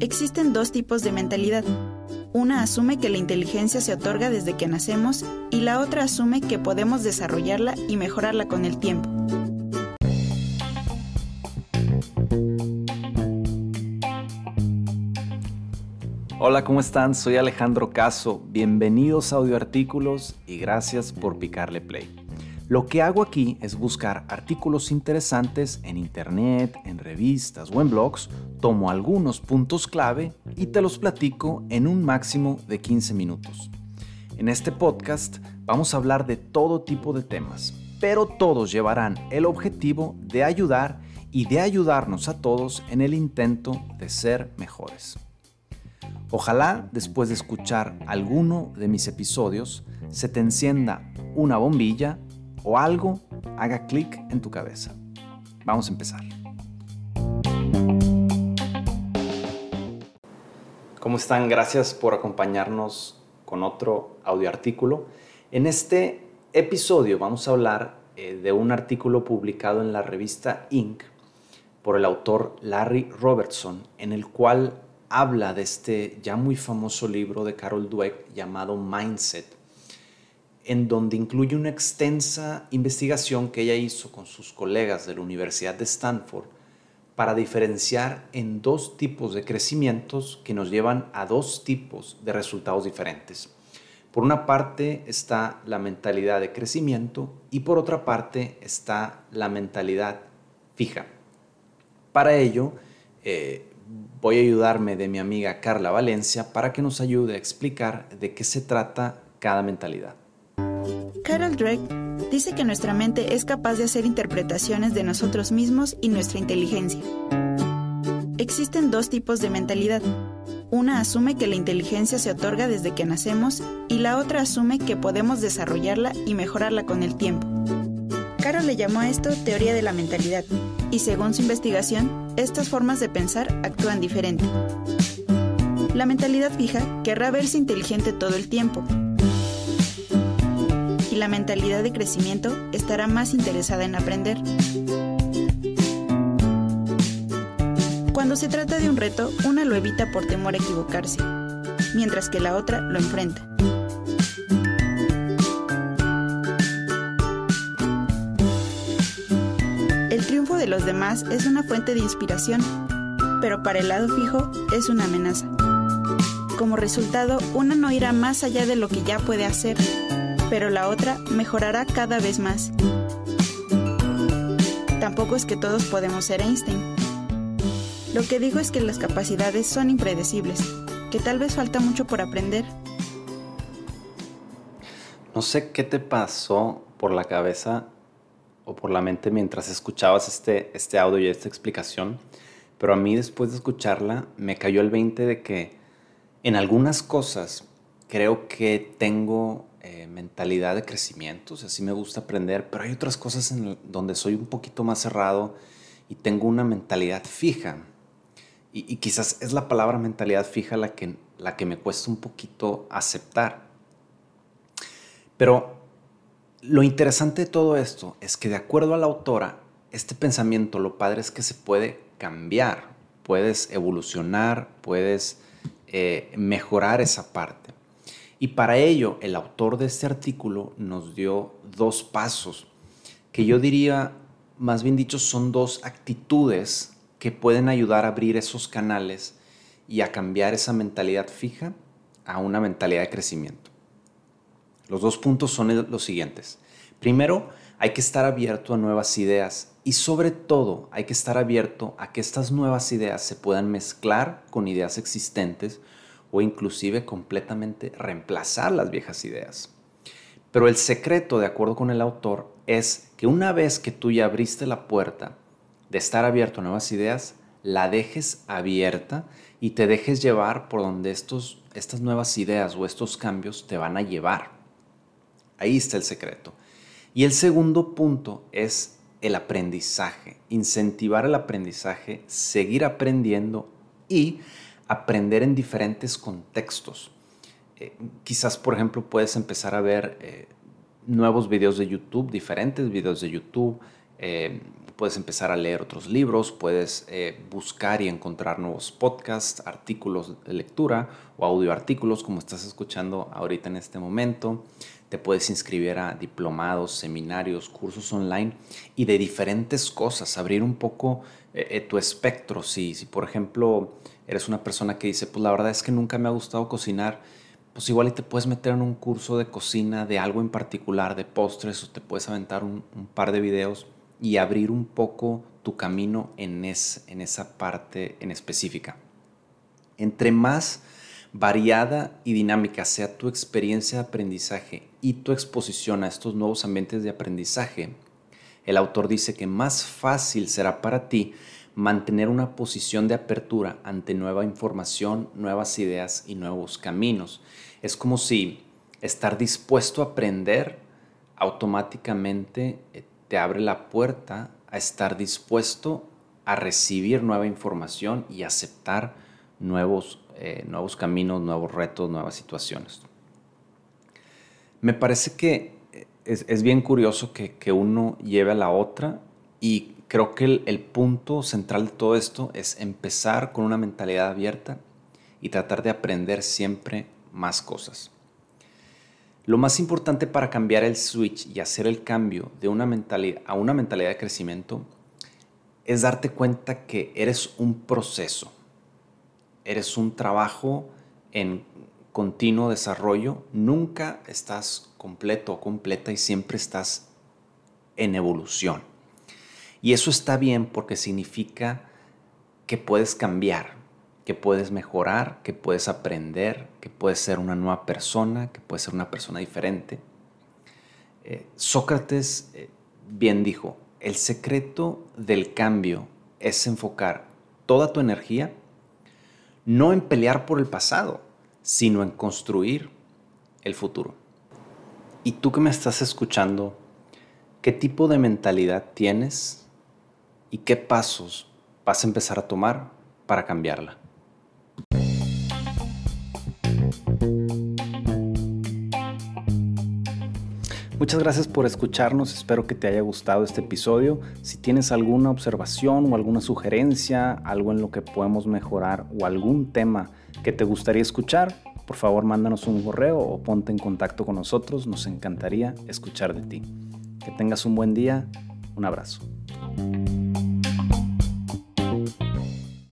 Existen dos tipos de mentalidad. Una asume que la inteligencia se otorga desde que nacemos y la otra asume que podemos desarrollarla y mejorarla con el tiempo. Hola, ¿cómo están? Soy Alejandro Caso. Bienvenidos a Audioartículos y gracias por picarle play. Lo que hago aquí es buscar artículos interesantes en internet, en revistas o en blogs, tomo algunos puntos clave y te los platico en un máximo de 15 minutos. En este podcast vamos a hablar de todo tipo de temas, pero todos llevarán el objetivo de ayudar y de ayudarnos a todos en el intento de ser mejores. Ojalá después de escuchar alguno de mis episodios se te encienda una bombilla o algo haga clic en tu cabeza. Vamos a empezar. ¿Cómo están? Gracias por acompañarnos con otro audioartículo. En este episodio vamos a hablar eh, de un artículo publicado en la revista Inc. por el autor Larry Robertson, en el cual habla de este ya muy famoso libro de Carol Dweck llamado Mindset en donde incluye una extensa investigación que ella hizo con sus colegas de la Universidad de Stanford para diferenciar en dos tipos de crecimientos que nos llevan a dos tipos de resultados diferentes. Por una parte está la mentalidad de crecimiento y por otra parte está la mentalidad fija. Para ello, eh, voy a ayudarme de mi amiga Carla Valencia para que nos ayude a explicar de qué se trata cada mentalidad. Carol Dweck dice que nuestra mente es capaz de hacer interpretaciones de nosotros mismos y nuestra inteligencia. Existen dos tipos de mentalidad. Una asume que la inteligencia se otorga desde que nacemos y la otra asume que podemos desarrollarla y mejorarla con el tiempo. Carol le llamó a esto teoría de la mentalidad y según su investigación, estas formas de pensar actúan diferente. La mentalidad fija querrá verse inteligente todo el tiempo, la mentalidad de crecimiento estará más interesada en aprender. Cuando se trata de un reto, una lo evita por temor a equivocarse, mientras que la otra lo enfrenta. El triunfo de los demás es una fuente de inspiración, pero para el lado fijo es una amenaza. Como resultado, una no irá más allá de lo que ya puede hacer pero la otra mejorará cada vez más. Tampoco es que todos podemos ser Einstein. Lo que digo es que las capacidades son impredecibles, que tal vez falta mucho por aprender. No sé qué te pasó por la cabeza o por la mente mientras escuchabas este, este audio y esta explicación, pero a mí después de escucharla me cayó el 20 de que en algunas cosas creo que tengo eh, mentalidad de crecimiento, o sea, sí me gusta aprender, pero hay otras cosas en donde soy un poquito más cerrado y tengo una mentalidad fija. Y, quizás es la palabra mentalidad fija la que, la que me cuesta un poquito aceptar. Pero lo interesante de todo esto es que de acuerdo a la autora, este pensamiento, lo padre es que se puede cambiar, puedes evolucionar, puedes eh, mejorar esa parte. Y para ello, el autor de este artículo nos dio dos pasos, que yo diría, más bien dicho, son dos actitudes que pueden ayudar a abrir esos canales y a cambiar esa mentalidad fija a una mentalidad de crecimiento. Los dos puntos son los siguientes. Primero, hay que estar abierto a nuevas ideas y sobre todo hay que estar abierto a que estas nuevas ideas se puedan mezclar con ideas existentes o inclusive completamente reemplazar las viejas ideas. Pero el secreto, de acuerdo con el autor, es que una vez que tú ya abriste la puerta de estar abierto a nuevas ideas, la dejes abierta y te dejes llevar por donde estos, estas nuevas ideas o estos cambios te van a llevar. Ahí está el secreto. Y el segundo punto es el aprendizaje, incentivar el aprendizaje, seguir aprendiendo y aprender en diferentes contextos. Eh, quizás, por ejemplo, puedes empezar a ver eh, nuevos videos de YouTube, diferentes videos de YouTube, Eh, puedes empezar a leer otros libros, puedes eh, buscar y encontrar nuevos podcasts, artículos de lectura o audio artículos como estás escuchando ahorita en este momento. Te puedes inscribir a diplomados, seminarios, cursos online y de diferentes cosas, abrir un poco eh, tu espectro. Si, si, por ejemplo, eres una persona que dice, pues la verdad es que nunca me ha gustado cocinar, pues igual y te puedes meter en un curso de cocina de algo en particular, de postres, o te puedes aventar un par de videos y abrir un poco tu camino en, en esa parte en específica. Entre más variada y dinámica sea tu experiencia de aprendizaje y tu exposición a estos nuevos ambientes de aprendizaje, el autor dice que más fácil será para ti mantener una posición de apertura ante nueva información, nuevas ideas y nuevos caminos. Es como si estar dispuesto a aprender automáticamente eh, te abre la puerta a estar dispuesto a recibir nueva información y aceptar nuevos, eh, nuevos caminos, nuevos retos, nuevas situaciones. Me parece que es, bien curioso que, uno lleve a la otra y creo que el, el punto central de todo esto es empezar con una mentalidad abierta y tratar de aprender siempre más cosas. Lo más importante para cambiar el switch y hacer el cambio de una mentalidad a una mentalidad de crecimiento es darte cuenta que eres un proceso, eres un trabajo en continuo desarrollo, nunca estás completo o completa y siempre estás en evolución. Y eso está bien porque significa que puedes cambiar, que puedes mejorar, que puedes aprender, que puedes ser una nueva persona, que puedes ser una persona diferente. Eh, Sócrates eh, bien dijo, el secreto del cambio es enfocar toda tu energía no en pelear por el pasado, sino en construir el futuro. Y tú que me estás escuchando, ¿qué tipo de mentalidad tienes y qué pasos vas a empezar a tomar para cambiarla? Muchas gracias por escucharnos, espero que te haya gustado este episodio. Si tienes alguna observación o alguna sugerencia, algo en lo que podemos mejorar o algún tema que te gustaría escuchar, por favor mándanos un correo o ponte en contacto con nosotros, nos encantaría escuchar de ti. Que tengas un buen día, un abrazo.